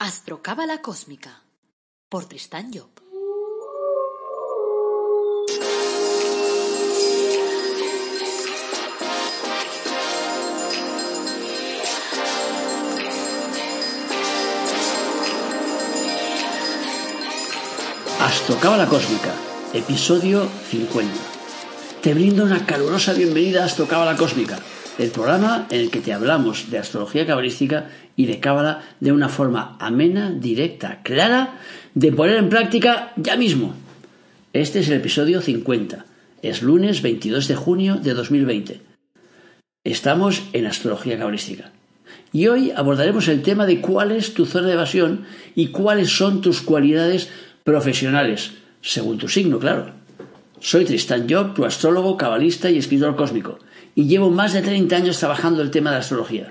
Astrocábala Cósmica por Tristán Job. Astrocábala Cósmica, episodio 50. Te brindo una calurosa bienvenida a Astrocábala Cósmica, el programa en el que te hablamos de astrología cabalística y de cábala de una forma amena, directa, clara, de poner en práctica ya mismo. Este es el episodio 50. Es lunes 22 de junio de 2020. Estamos en astrología cabalística. Y hoy abordaremos el tema de cuál es tu zona de evasión y cuáles son tus cualidades profesionales, según tu signo, claro. Soy Tristan Job, tu astrólogo, cabalista y escritor cósmico, y llevo más de 30 años trabajando el tema de la astrología.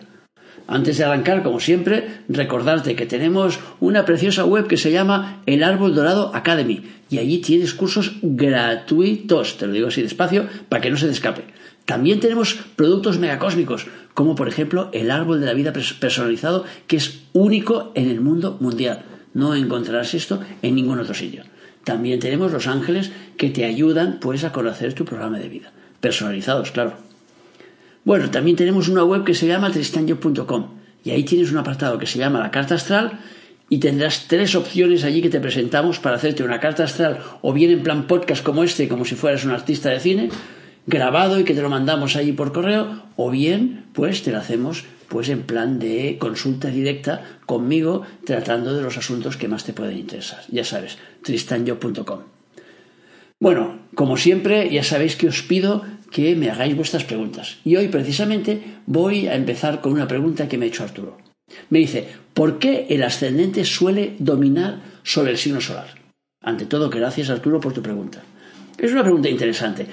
Antes de arrancar, como siempre, recordarte que tenemos una preciosa web que se llama El Árbol Dorado Academy y allí tienes cursos gratuitos, te lo digo así despacio, para que no se te escape. También tenemos productos megacósmicos, como por ejemplo el Árbol de la Vida personalizado, que es único en el mundo mundial. No encontrarás esto en ningún otro sitio. También tenemos los ángeles que te ayudan pues a conocer tu programa de vida. Personalizados, claro. Bueno, también tenemos una web que se llama tristanyo.com y ahí tienes un apartado que se llama la carta astral y tendrás tres opciones allí que te presentamos para hacerte una carta astral o bien en plan podcast como este, como si fueras un artista de cine, grabado y que te lo mandamos allí por correo, o bien pues te lo hacemos pues en plan de consulta directa conmigo tratando de los asuntos que más te pueden interesar. Ya sabes, tristanyo.com. Bueno, como siempre, ya sabéis que os pido que me hagáis vuestras preguntas. Y hoy precisamente voy a empezar con una pregunta que me ha hecho Arturo. Me dice, ¿por qué el ascendente suele dominar sobre el signo solar? Ante todo, gracias Arturo por tu pregunta. Es una pregunta interesante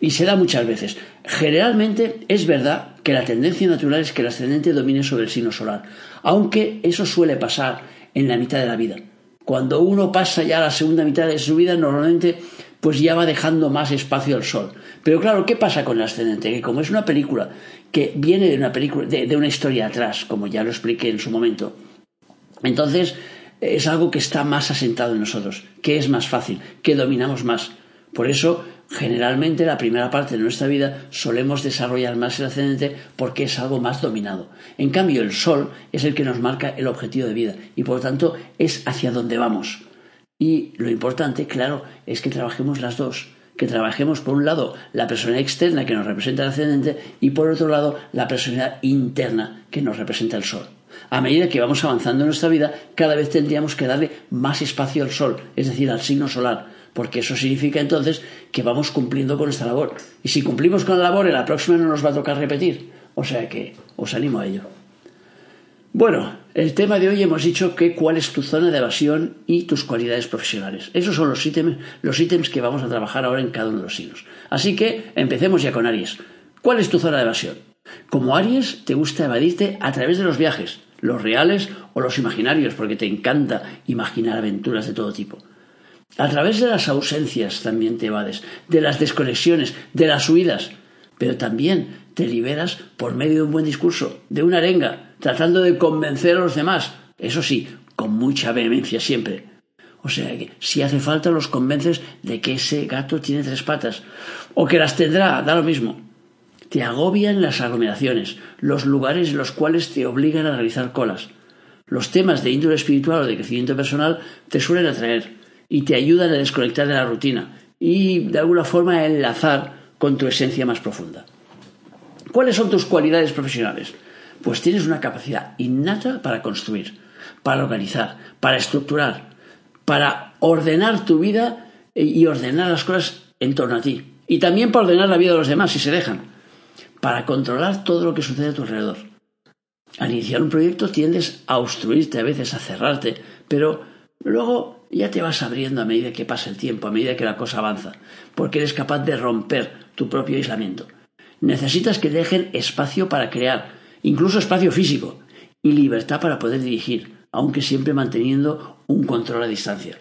y se da muchas veces. Generalmente es verdad que la tendencia natural es que el ascendente domine sobre el signo solar, aunque eso suele pasar en la mitad de la vida. Cuando uno pasa ya a la segunda mitad de su vida, normalmente pues ya va dejando más espacio al sol. Pero claro, ¿qué pasa con el ascendente? Que como es una película que viene de una película, de, una historia atrás, como ya lo expliqué en su momento, entonces es algo que está más asentado en nosotros, que es más fácil, que dominamos más. Por eso, generalmente, la primera parte de nuestra vida solemos desarrollar más el ascendente porque es algo más dominado. En cambio, el Sol es el que nos marca el objetivo de vida y, por lo tanto, es hacia donde vamos. Y lo importante, claro, es que trabajemos las dos. Que trabajemos, por un lado, la personalidad externa que nos representa el ascendente y, por otro lado, la personalidad interna que nos representa el sol. A medida que vamos avanzando en nuestra vida, cada vez tendríamos que darle más espacio al sol, es decir, al signo solar, porque eso significa entonces que vamos cumpliendo con nuestra labor. Y si cumplimos con la labor, en la próxima no nos va a tocar repetir. O sea que os animo a ello. Bueno, el tema de hoy hemos dicho que cuál es tu zona de evasión y tus cualidades profesionales. Esos son los ítems, los ítems que vamos a trabajar ahora en cada uno de los signos. Así que empecemos ya con Aries. ¿Cuál es tu zona de evasión? Como Aries, te gusta evadirte a través de los viajes, los reales o los imaginarios, porque te encanta imaginar aventuras de todo tipo. A través de las ausencias también te evades, de las desconexiones, de las huidas, pero también te liberas por medio de un buen discurso, de una arenga, tratando de convencer a los demás. Eso sí, con mucha vehemencia siempre. O sea que si hace falta los convences de que ese gato tiene tres patas, o que las tendrá, da lo mismo. Te agobian las aglomeraciones, los lugares en los cuales te obligan a realizar colas. Los temas de índole espiritual o de crecimiento personal te suelen atraer y te ayudan a desconectar de la rutina y de alguna forma a enlazar con tu esencia más profunda. ¿Cuáles son tus cualidades profesionales? Pues tienes una capacidad innata para construir, para organizar, para estructurar, para ordenar tu vida y ordenar las cosas en torno a ti. Y también para ordenar la vida de los demás si se dejan. Para controlar todo lo que sucede a tu alrededor. Al iniciar un proyecto tiendes a obstruirte, a veces a cerrarte, pero luego ya te vas abriendo a medida que pasa el tiempo, a medida que la cosa avanza, porque eres capaz de romper tu propio aislamiento. Necesitas que dejen espacio para crear, incluso espacio físico, y libertad para poder dirigir, aunque siempre manteniendo un control a distancia.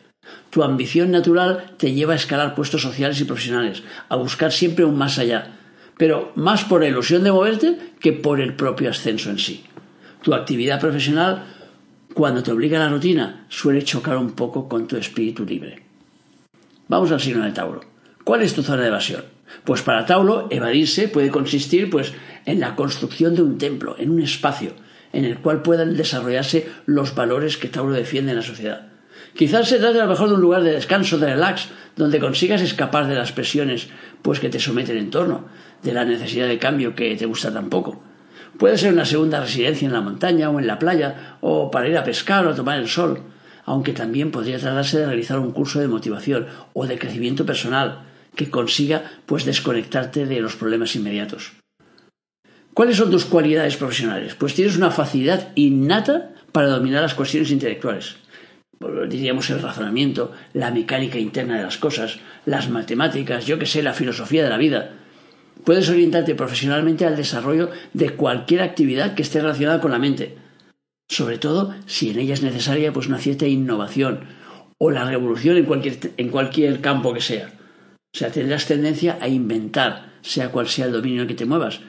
Tu ambición natural te lleva a escalar puestos sociales y profesionales, a buscar siempre un más allá, pero más por la ilusión de moverte que por el propio ascenso en sí. Tu actividad profesional cuando te obliga a la rutina, suele chocar un poco con tu espíritu libre. Vamos al signo de Tauro. ¿Cuál es tu zona de evasión? Pues para Tauro, evadirse puede consistir pues, en la construcción de un templo, en un espacio, en el cual puedan desarrollarse los valores que Tauro defiende en la sociedad. Quizás se trate a lo mejor de un lugar de descanso, de relax, donde consigas escapar de las presiones pues que te someten en torno, de la necesidad de cambio que te gusta tan poco. Puede ser una segunda residencia en la montaña o en la playa, o para ir a pescar o a tomar el sol, aunque también podría tratarse de realizar un curso de motivación o de crecimiento personal que consiga pues desconectarte de los problemas inmediatos. ¿Cuáles son tus cualidades profesionales? Pues tienes una facilidad innata para dominar las cuestiones intelectuales. Diríamos el razonamiento, la mecánica interna de las cosas, las matemáticas, yo que sé, la filosofía de la vida. Puedes orientarte profesionalmente al desarrollo de cualquier actividad que esté relacionada con la mente, sobre todo si en ella es necesaria pues una cierta innovación o la revolución en cualquier, en cualquier campo que sea. O sea, tendrás tendencia a inventar, sea cual sea el dominio en que te muevas.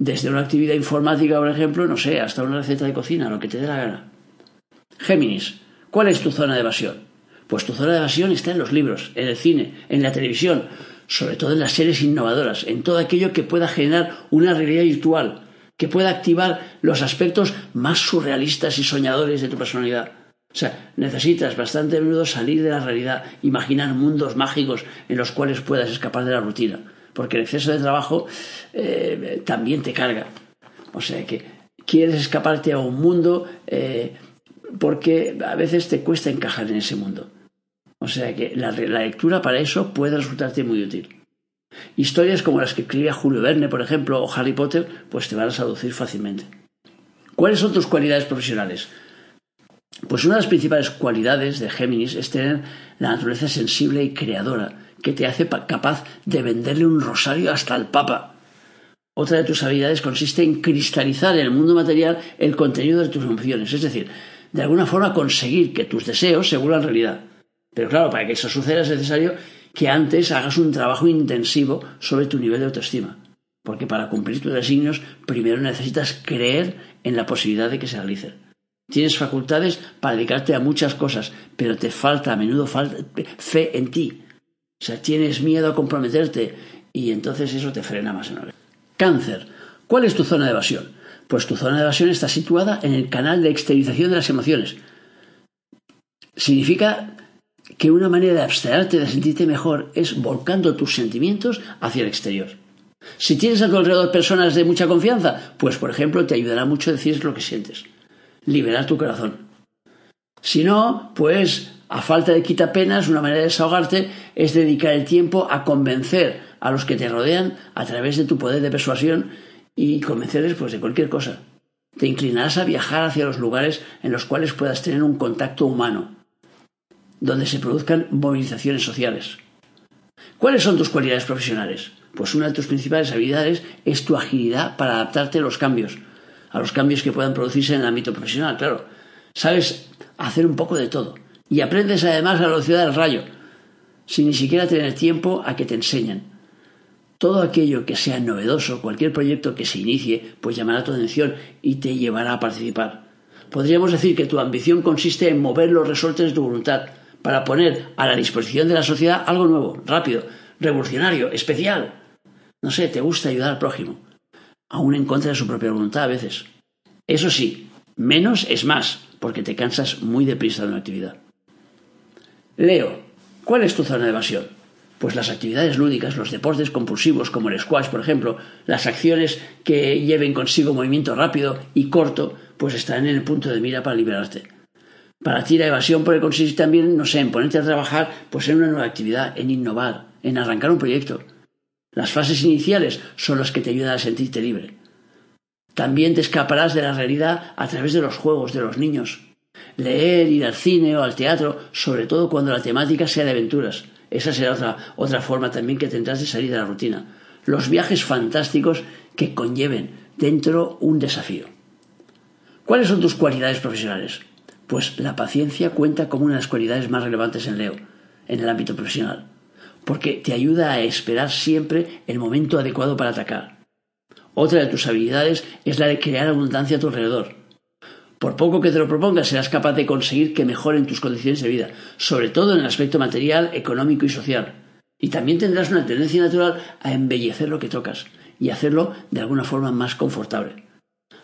Desde una actividad informática, por ejemplo, no sé, hasta una receta de cocina, lo que te dé la gana. Géminis, ¿cuál es tu zona de evasión? Pues tu zona de evasión está en los libros, en el cine, en la televisión, sobre todo en las series innovadoras, en todo aquello que pueda generar una realidad virtual, que pueda activar los aspectos más surrealistas y soñadores de tu personalidad. O sea, necesitas bastante a menudo salir de la realidad, imaginar mundos mágicos en los cuales puedas escapar de la rutina, porque el exceso de trabajo eh, también te carga. O sea que quieres escaparte a un mundo eh, porque a veces te cuesta encajar en ese mundo. O sea que la, lectura para eso puede resultarte muy útil. Historias como las que escribía Julio Verne, por ejemplo, o Harry Potter, pues te van a seducir fácilmente. ¿Cuáles son tus cualidades profesionales? Pues una de las principales cualidades de Géminis es tener la naturaleza sensible y creadora, que te hace capaz de venderle un rosario hasta al Papa. Otra de tus habilidades consiste en cristalizar en el mundo material el contenido de tus emociones, es decir, de alguna forma conseguir que tus deseos se vuelvan realidad. Pero claro, para que eso suceda es necesario que antes hagas un trabajo intensivo sobre tu nivel de autoestima. Porque para cumplir tus designios, primero necesitas creer en la posibilidad de que se realicen. Tienes facultades para dedicarte a muchas cosas, pero te falta a menudo fe en ti. O sea, tienes miedo a comprometerte y entonces eso te frena más en Cáncer. ¿Cuál es tu zona de evasión? Pues tu zona de evasión está situada en el canal de exteriorización de las emociones. Significa que una manera de abstraerte, de sentirte mejor, es volcando tus sentimientos hacia el exterior. Si tienes a tu alrededor personas de mucha confianza, pues por ejemplo te ayudará mucho decir lo que sientes, liberar tu corazón. Si no, pues a falta de quitapenas, una manera de desahogarte es dedicar el tiempo a convencer a los que te rodean a través de tu poder de persuasión y convencerles pues de cualquier cosa. Te inclinarás a viajar hacia los lugares en los cuales puedas tener un contacto humano, donde se produzcan movilizaciones sociales. ¿Cuáles son tus cualidades profesionales? Pues una de tus principales habilidades es tu agilidad para adaptarte a los cambios, a los cambios que puedan producirse en el ámbito profesional, claro. Sabes hacer un poco de todo y aprendes además la velocidad del rayo, sin ni siquiera tener tiempo a que te enseñen. Todo aquello que sea novedoso, cualquier proyecto que se inicie, pues llamará tu atención y te llevará a participar. Podríamos decir que tu ambición consiste en mover los resortes de tu voluntad, para poner a la disposición de la sociedad algo nuevo, rápido, revolucionario, especial. No sé, te gusta ayudar al prójimo, aún en contra de su propia voluntad a veces. Eso sí, menos es más, porque te cansas muy deprisa de una actividad. Leo, ¿cuál es tu zona de evasión? Pues las actividades lúdicas, los deportes compulsivos como el squash, por ejemplo, las acciones que lleven consigo movimiento rápido y corto, pues están en el punto de mira para liberarte. Para ti la evasión puede consistir también, no sé, en ponerte a trabajar pues en una nueva actividad, en innovar, en arrancar un proyecto. Las fases iniciales son las que te ayudan a sentirte libre. También te escaparás de la realidad a través de los juegos de los niños. Leer, ir al cine o al teatro, sobre todo cuando la temática sea de aventuras. Esa será otra, otra forma también que tendrás de salir de la rutina. Los viajes fantásticos que conlleven dentro un desafío. ¿Cuáles son tus cualidades profesionales? Pues la paciencia cuenta como una de las cualidades más relevantes en Leo, en el ámbito profesional, porque te ayuda a esperar siempre el momento adecuado para atacar. Otra de tus habilidades es la de crear abundancia a tu alrededor. Por poco que te lo propongas, serás capaz de conseguir que mejoren tus condiciones de vida, sobre todo en el aspecto material, económico y social. Y también tendrás una tendencia natural a embellecer lo que tocas y hacerlo de alguna forma más confortable.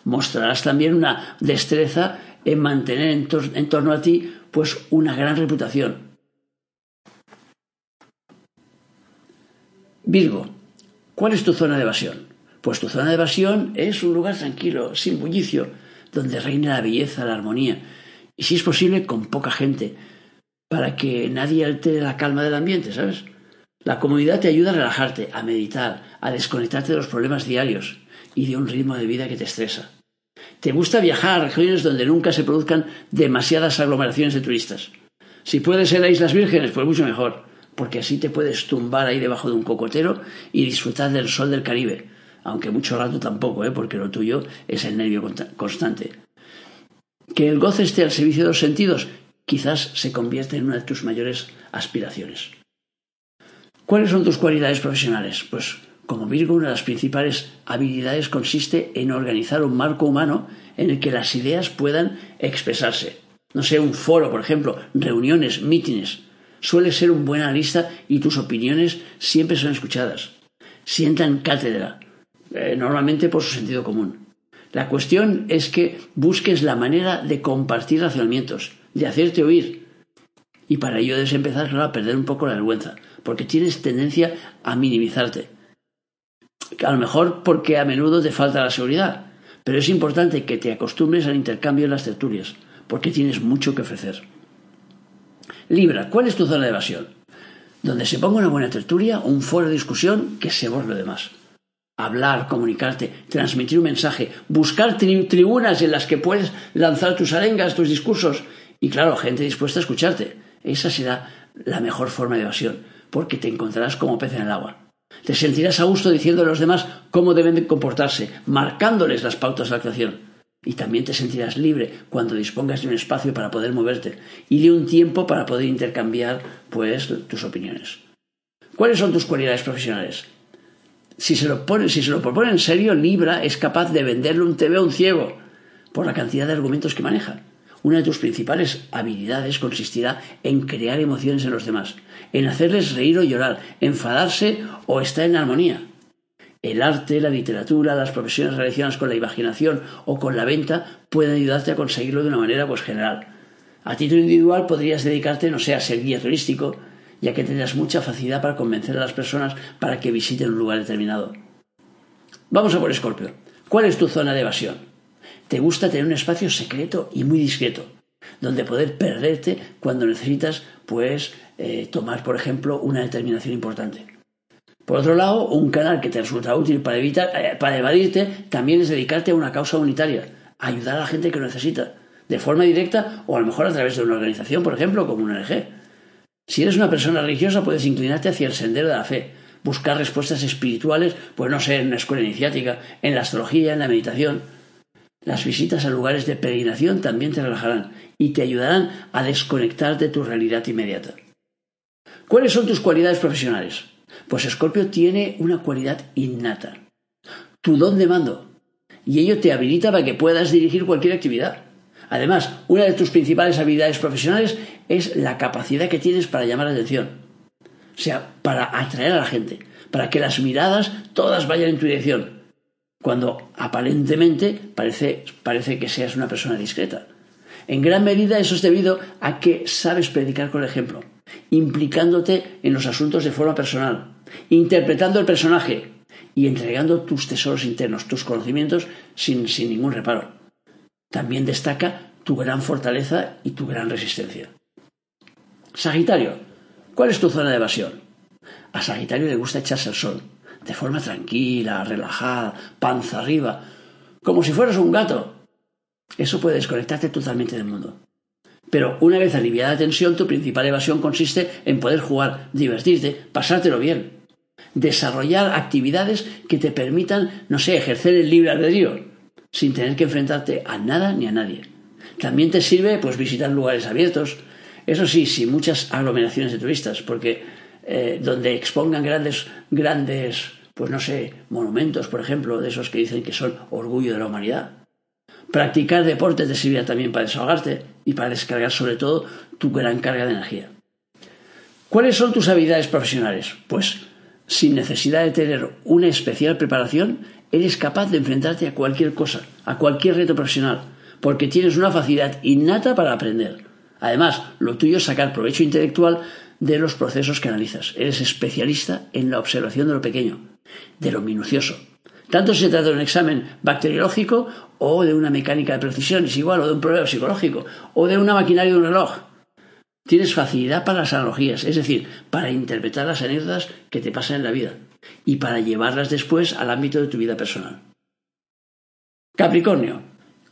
Mostrarás también una destreza en mantener en, torno a ti pues una gran reputación. Virgo, ¿cuál es tu zona de evasión? Pues tu zona de evasión es un lugar tranquilo, sin bullicio, donde reina la belleza, la armonía, y si es posible con poca gente, para que nadie altere la calma del ambiente, ¿sabes? La comodidad te ayuda a relajarte, a meditar, a desconectarte de los problemas diarios y de un ritmo de vida que te estresa. Te gusta viajar a regiones donde nunca se produzcan demasiadas aglomeraciones de turistas. Si puedes ser a Islas Vírgenes, pues mucho mejor, porque así te puedes tumbar ahí debajo de un cocotero y disfrutar del sol del Caribe, aunque mucho rato tampoco, ¿eh? porque lo tuyo es el nervio constante. Que el goce esté al servicio de los sentidos quizás se convierte en una de tus mayores aspiraciones. ¿Cuáles son tus cualidades profesionales? Pues como Virgo, una de las principales habilidades consiste en organizar un marco humano en el que las ideas puedan expresarse. No sé, un foro, por ejemplo, reuniones, mítines. Suele ser un buen analista y tus opiniones siempre son escuchadas. Sientan cátedra, eh, normalmente por su sentido común. La cuestión es que busques la manera de compartir razonamientos, de hacerte oír. Y para ello debes empezar a perder un poco la vergüenza, porque tienes tendencia a minimizarte. A lo mejor porque a menudo te falta la seguridad, pero es importante que te acostumbres al intercambio en las tertulias, porque tienes mucho que ofrecer. Libra, ¿cuál es tu zona de evasión? Donde se ponga una buena tertulia o un foro de discusión que se borre lo demás hablar, comunicarte, transmitir un mensaje, buscar tribunas en las que puedes lanzar tus arengas, tus discursos y claro, gente dispuesta a escucharte. Esa será la mejor forma de evasión, porque te encontrarás como pez en el agua. Te sentirás a gusto diciendo a los demás cómo deben de comportarse, marcándoles las pautas de actuación. Y también te sentirás libre cuando dispongas de un espacio para poder moverte y de un tiempo para poder intercambiar pues tus opiniones. ¿Cuáles son tus cualidades profesionales? Si se, lo pone, si se lo propone en serio, Libra es capaz de venderle un TV a un ciego por la cantidad de argumentos que maneja. Una de tus principales habilidades consistirá en crear emociones en los demás, en hacerles reír o llorar, enfadarse o estar en armonía. El arte, la literatura, las profesiones relacionadas con la imaginación o con la venta pueden ayudarte a conseguirlo de una manera pues, general. A título individual podrías dedicarte, no sé, a ser guía turístico, ya que tendrás mucha facilidad para convencer a las personas para que visiten un lugar determinado. Vamos a por Escorpio. ¿Cuál es tu zona de evasión? Te gusta tener un espacio secreto y muy discreto, donde poder perderte cuando necesitas, pues, eh, tomar, por ejemplo, una determinación importante. Por otro lado, un canal que te resulta útil para, evitar, eh, para evadirte también es dedicarte a una causa unitaria, ayudar a la gente que lo necesita, de forma directa o a lo mejor a través de una organización, por ejemplo, como una ONG. Si eres una persona religiosa, puedes inclinarte hacia el sendero de la fe, buscar respuestas espirituales, pues no sé, en una escuela iniciática, en la astrología, en la meditación. Las visitas a lugares de peregrinación también te relajarán y te ayudarán a desconectar de tu realidad inmediata. ¿Cuáles son tus cualidades profesionales? Pues Escorpio tiene una cualidad innata, tu don de mando, y ello te habilita para que puedas dirigir cualquier actividad. Además, una de tus principales habilidades profesionales es la capacidad que tienes para llamar la atención. O sea, para atraer a la gente, para que las miradas todas vayan en tu dirección, cuando aparentemente parece, parece que seas una persona discreta. En gran medida eso es debido a que sabes predicar con el ejemplo, implicándote en los asuntos de forma personal, interpretando el personaje y entregando tus tesoros internos, tus conocimientos sin, sin ningún reparo. También destaca tu gran fortaleza y tu gran resistencia. Sagitario, ¿cuál es tu zona de evasión? A Sagitario le gusta echarse al sol, de forma tranquila, relajada, panza arriba, como si fueras un gato. Eso puede desconectarte totalmente del mundo. Pero una vez aliviada la tensión, tu principal evasión consiste en poder jugar, divertirte, pasártelo bien. Desarrollar actividades que te permitan, no sé, ejercer el libre albedrío, sin tener que enfrentarte a nada ni a nadie. También te sirve pues visitar lugares abiertos, eso sí, sin muchas aglomeraciones de turistas, porque eh, donde expongan grandes, grandes, pues no sé, monumentos, por ejemplo, de esos que dicen que son orgullo de la humanidad. Practicar deporte te servirá también para desahogarte y para descargar sobre todo tu gran carga de energía. ¿Cuáles son tus habilidades profesionales? Pues sin necesidad de tener una especial preparación, eres capaz de enfrentarte a cualquier cosa, a cualquier reto profesional, porque tienes una facilidad innata para aprender. Además, lo tuyo es sacar provecho intelectual de los procesos que analizas. Eres especialista en la observación de lo pequeño, de lo minucioso. Tanto si se trata de un examen bacteriológico o de una mecánica de precisión, es igual, o de un problema psicológico, o de una maquinaria de un reloj. Tienes facilidad para las analogías, es decir, para interpretar las anécdotas que te pasan en la vida y para llevarlas después al ámbito de tu vida personal. Capricornio,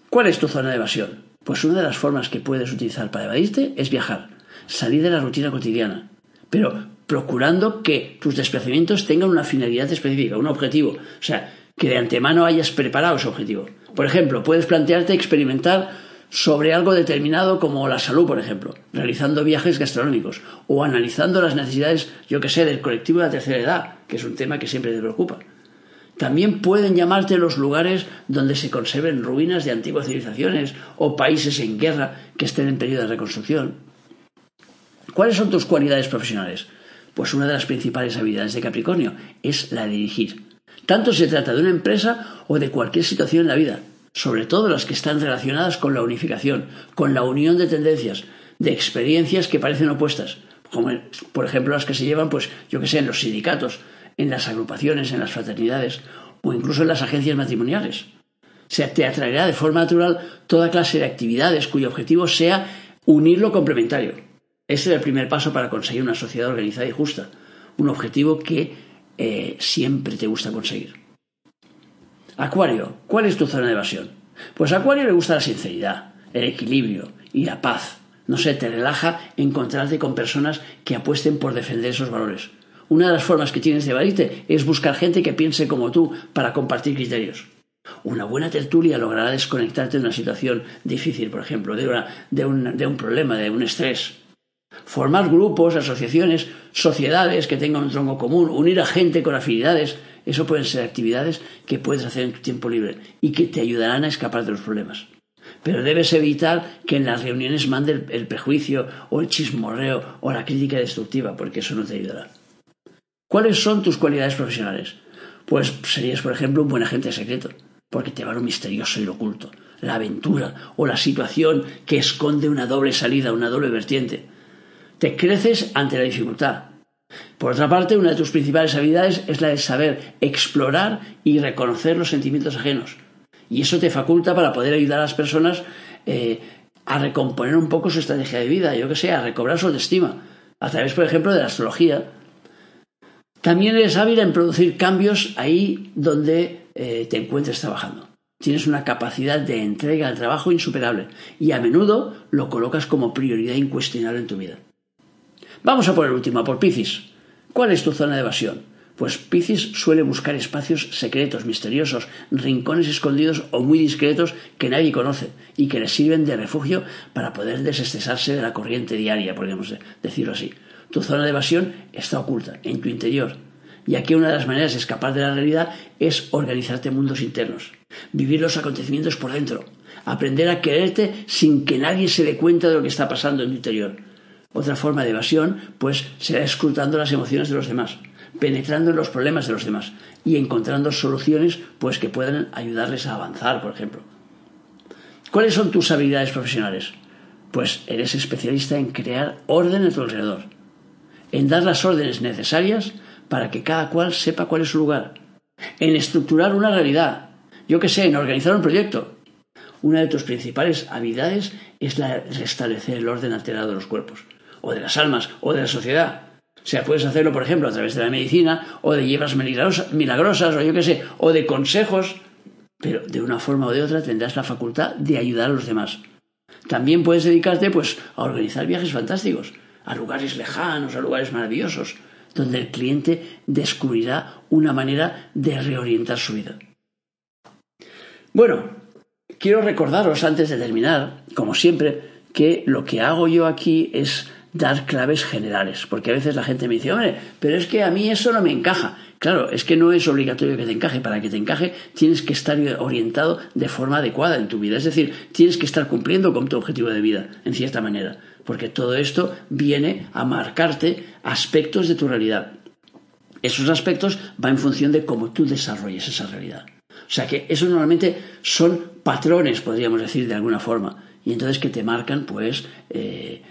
¿cuál es tu zona de evasión? Pues una de las formas que puedes utilizar para evadirte es viajar, salir de la rutina cotidiana, pero procurando que tus desplazamientos tengan una finalidad específica, un objetivo, o sea, que de antemano hayas preparado ese objetivo. Por ejemplo, puedes plantearte experimentar sobre algo determinado como la salud, por ejemplo, realizando viajes gastronómicos o analizando las necesidades, yo que sé, del colectivo de la tercera edad, que es un tema que siempre te preocupa. También pueden llamarte los lugares donde se conserven ruinas de antiguas civilizaciones o países en guerra que estén en periodo de reconstrucción. ¿Cuáles son tus cualidades profesionales? Pues una de las principales habilidades de Capricornio es la de dirigir. Tanto se trata de una empresa o de cualquier situación en la vida, sobre todo las que están relacionadas con la unificación, con la unión de tendencias, de experiencias que parecen opuestas, como por ejemplo las que se llevan, pues yo que sé, en los sindicatos, en las agrupaciones, en las fraternidades o incluso en las agencias matrimoniales. O sea, te atraerá de forma natural toda clase de actividades cuyo objetivo sea unir lo complementario. Ese es el primer paso para conseguir una sociedad organizada y justa, un objetivo que eh, siempre te gusta conseguir. Acuario, ¿cuál es tu zona de evasión? Pues a Acuario le gusta la sinceridad, el equilibrio y la paz. No sé, te relaja encontrarte con personas que apuesten por defender esos valores. Una de las formas que tienes de evadirte es buscar gente que piense como tú para compartir criterios. Una buena tertulia logrará desconectarte de una situación difícil, por ejemplo, de, de, un, de un problema, de un estrés. Formar grupos, asociaciones, sociedades que tengan un tronco común, unir a gente con afinidades, eso pueden ser actividades que puedes hacer en tu tiempo libre y que te ayudarán a escapar de los problemas. Pero debes evitar que en las reuniones mande el, prejuicio o el chismorreo o la crítica destructiva, porque eso no te ayudará. ¿Cuáles son tus cualidades profesionales? Pues serías, por ejemplo, un buen agente secreto, porque te va lo misterioso y lo oculto, la aventura o la situación que esconde una doble salida, una doble vertiente. Te creces ante la dificultad, por otra parte, una de tus principales habilidades es la de saber explorar y reconocer los sentimientos ajenos. Y eso te faculta para poder ayudar a las personas eh, a recomponer un poco su estrategia de vida, yo que sé, a recobrar su autoestima, a través, por ejemplo, de la astrología. También eres hábil en producir cambios ahí donde eh, te encuentres trabajando. Tienes una capacidad de entrega al trabajo insuperable y a menudo lo colocas como prioridad incuestionable en tu vida. Vamos a por el último, por Piscis. ¿Cuál es tu zona de evasión? Pues Piscis suele buscar espacios secretos, misteriosos, rincones escondidos o muy discretos que nadie conoce y que le sirven de refugio para poder desestresarse de la corriente diaria, podríamos decirlo así. Tu zona de evasión está oculta, en tu interior. Y aquí una de las maneras de escapar de la realidad es organizarte mundos internos, vivir los acontecimientos por dentro, aprender a quererte sin que nadie se dé cuenta de lo que está pasando en tu interior otra forma de evasión, pues será escrutando las emociones de los demás, penetrando en los problemas de los demás y encontrando soluciones pues que puedan ayudarles a avanzar, por ejemplo. ¿Cuáles son tus habilidades profesionales? Pues eres especialista en crear orden a tu alrededor, en dar las órdenes necesarias para que cada cual sepa cuál es su lugar, en estructurar una realidad, yo que sé, en organizar un proyecto. Una de tus principales habilidades es la de restablecer el orden alterado de los cuerpos o de las almas, o de la sociedad. O sea, puedes hacerlo, por ejemplo, a través de la medicina, o de hierbas milagrosas, o yo qué sé, o de consejos, pero de una forma o de otra tendrás la facultad de ayudar a los demás. También puedes dedicarte, pues, a organizar viajes fantásticos, a lugares lejanos, a lugares maravillosos, donde el cliente descubrirá una manera de reorientar su vida. Bueno, quiero recordaros antes de terminar, como siempre, que lo que hago yo aquí es dar claves generales, porque a veces la gente me dice, hombre, pero es que a mí eso no me encaja. Claro, es que no es obligatorio que te encaje. Para que te encaje tienes que estar orientado de forma adecuada en tu vida. Es decir, tienes que estar cumpliendo con tu objetivo de vida, en cierta manera. Porque todo esto viene a marcarte aspectos de tu realidad. Esos aspectos van en función de cómo tú desarrolles esa realidad. O sea que eso normalmente son patrones, podríamos decir de alguna forma. Y entonces que te marcan, pues, eh,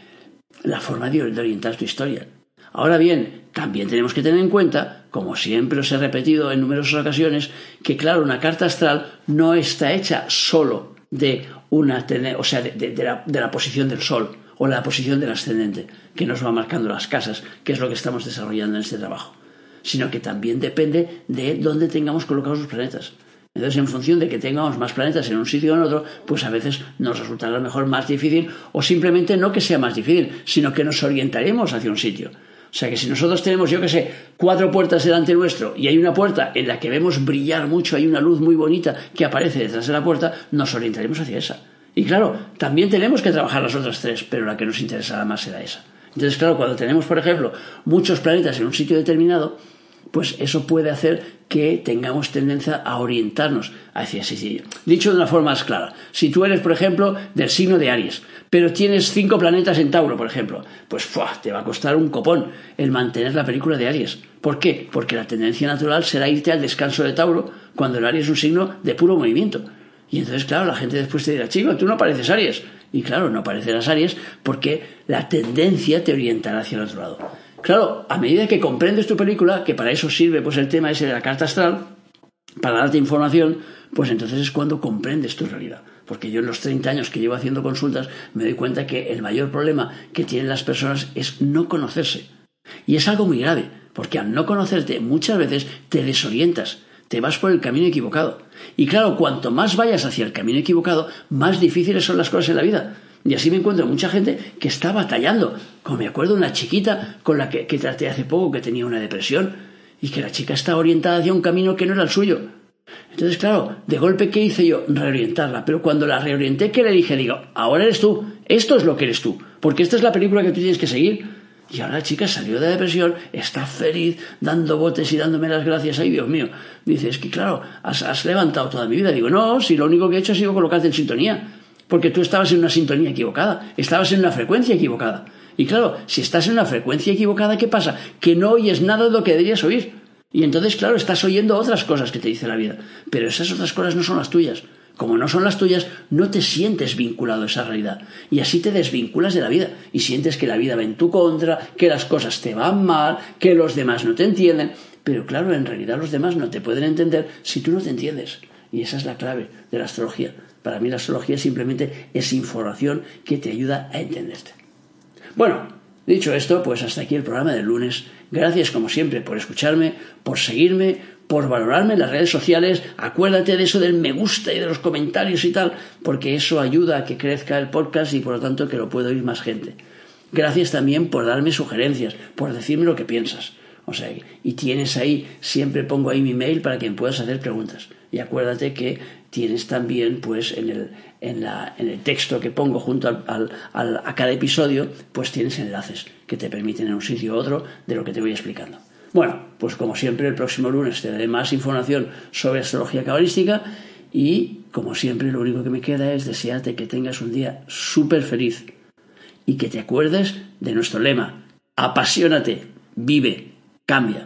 la forma de orientar tu historia. Ahora bien, también tenemos que tener en cuenta, como siempre os he repetido en numerosas ocasiones, que claro, una carta astral no está hecha solo de una, o sea, de, la, la posición del Sol o la posición del ascendente, que nos va marcando las casas, que es lo que estamos desarrollando en este trabajo, sino que también depende de dónde tengamos colocados los planetas. Entonces, en función de que tengamos más planetas en un sitio o en otro, pues a veces nos resultará mejor más difícil, o simplemente no que sea más difícil, sino que nos orientaremos hacia un sitio. O sea que si nosotros tenemos, yo que sé, cuatro puertas delante nuestro y hay una puerta en la que vemos brillar mucho, hay una luz muy bonita que aparece detrás de la puerta, nos orientaremos hacia esa. Y claro, también tenemos que trabajar las otras tres, pero la que nos interesará más será esa. Entonces, claro, cuando tenemos, por ejemplo, muchos planetas en un sitio determinado, pues eso puede hacer que tengamos tendencia a orientarnos hacia ese. Dicho de una forma más clara, si tú eres, por ejemplo, del signo de Aries, pero tienes cinco planetas en Tauro, por ejemplo, pues te va a costar un copón el mantener la película de Aries. ¿Por qué? Porque la tendencia natural será irte al descanso de Tauro cuando el Aries es un signo de puro movimiento. Y entonces, claro, la gente después te dirá, chico, tú no pareces Aries. Y claro, no parecerás Aries porque la tendencia te orientará hacia el otro lado. Claro, a medida que comprendes tu película, que para eso sirve pues el tema ese de la carta astral, para darte información, pues entonces es cuando comprendes tu realidad. Porque yo en los 30 años que llevo haciendo consultas me doy cuenta que el mayor problema que tienen las personas es no conocerse. Y es algo muy grave, porque al no conocerte muchas veces te desorientas, te vas por el camino equivocado. Y claro, cuanto más vayas hacia el camino equivocado, más difíciles son las cosas en la vida. Y así me encuentro mucha gente que está batallando. Como me acuerdo una chiquita con la que, traté hace poco que tenía una depresión y que la chica está orientada hacia un camino que no era el suyo. Entonces, claro, de golpe, ¿qué hice yo? Reorientarla. Pero cuando la reorienté, ¿qué le dije? Digo, ahora eres tú, esto es lo que eres tú, porque esta es la película que tú tienes que seguir. Y ahora la chica salió de la depresión, está feliz, dando botes y dándome las gracias. Ay, Dios mío. Dice, es que claro, has, has levantado toda mi vida. Digo, no, si lo único que he hecho ha sido colocarte en sintonía porque tú estabas en una sintonía equivocada, estabas en una frecuencia equivocada. Y claro, si estás en una frecuencia equivocada, ¿qué pasa? Que no oyes nada de lo que deberías oír. Y entonces, claro, estás oyendo otras cosas que te dice la vida. Pero esas otras cosas no son las tuyas. Como no son las tuyas, no te sientes vinculado a esa realidad. Y así te desvinculas de la vida. Y sientes que la vida va en tu contra, que las cosas te van mal, que los demás no te entienden. Pero claro, en realidad los demás no te pueden entender si tú no te entiendes. Y esa es la clave de la astrología. Para mí la astrología simplemente es información que te ayuda a entenderte. Bueno, dicho esto, pues hasta aquí el programa del lunes. Gracias como siempre por escucharme, por seguirme, por valorarme en las redes sociales. Acuérdate de eso del me gusta y de los comentarios y tal, porque eso ayuda a que crezca el podcast y por lo tanto que lo pueda oír más gente. Gracias también por darme sugerencias, por decirme lo que piensas. O sea, y tienes ahí, siempre pongo ahí mi mail para que puedas hacer preguntas. Y acuérdate que tienes también, pues, en el, en la, en el texto que pongo junto al, al, a cada episodio, pues tienes enlaces que te permiten en un sitio u otro de lo que te voy explicando. Bueno, pues como siempre, el próximo lunes te daré más información sobre astrología cabalística y, como siempre, lo único que me queda es desearte que tengas un día súper feliz y que te acuerdes de nuestro lema, apasionate, vive, cambia.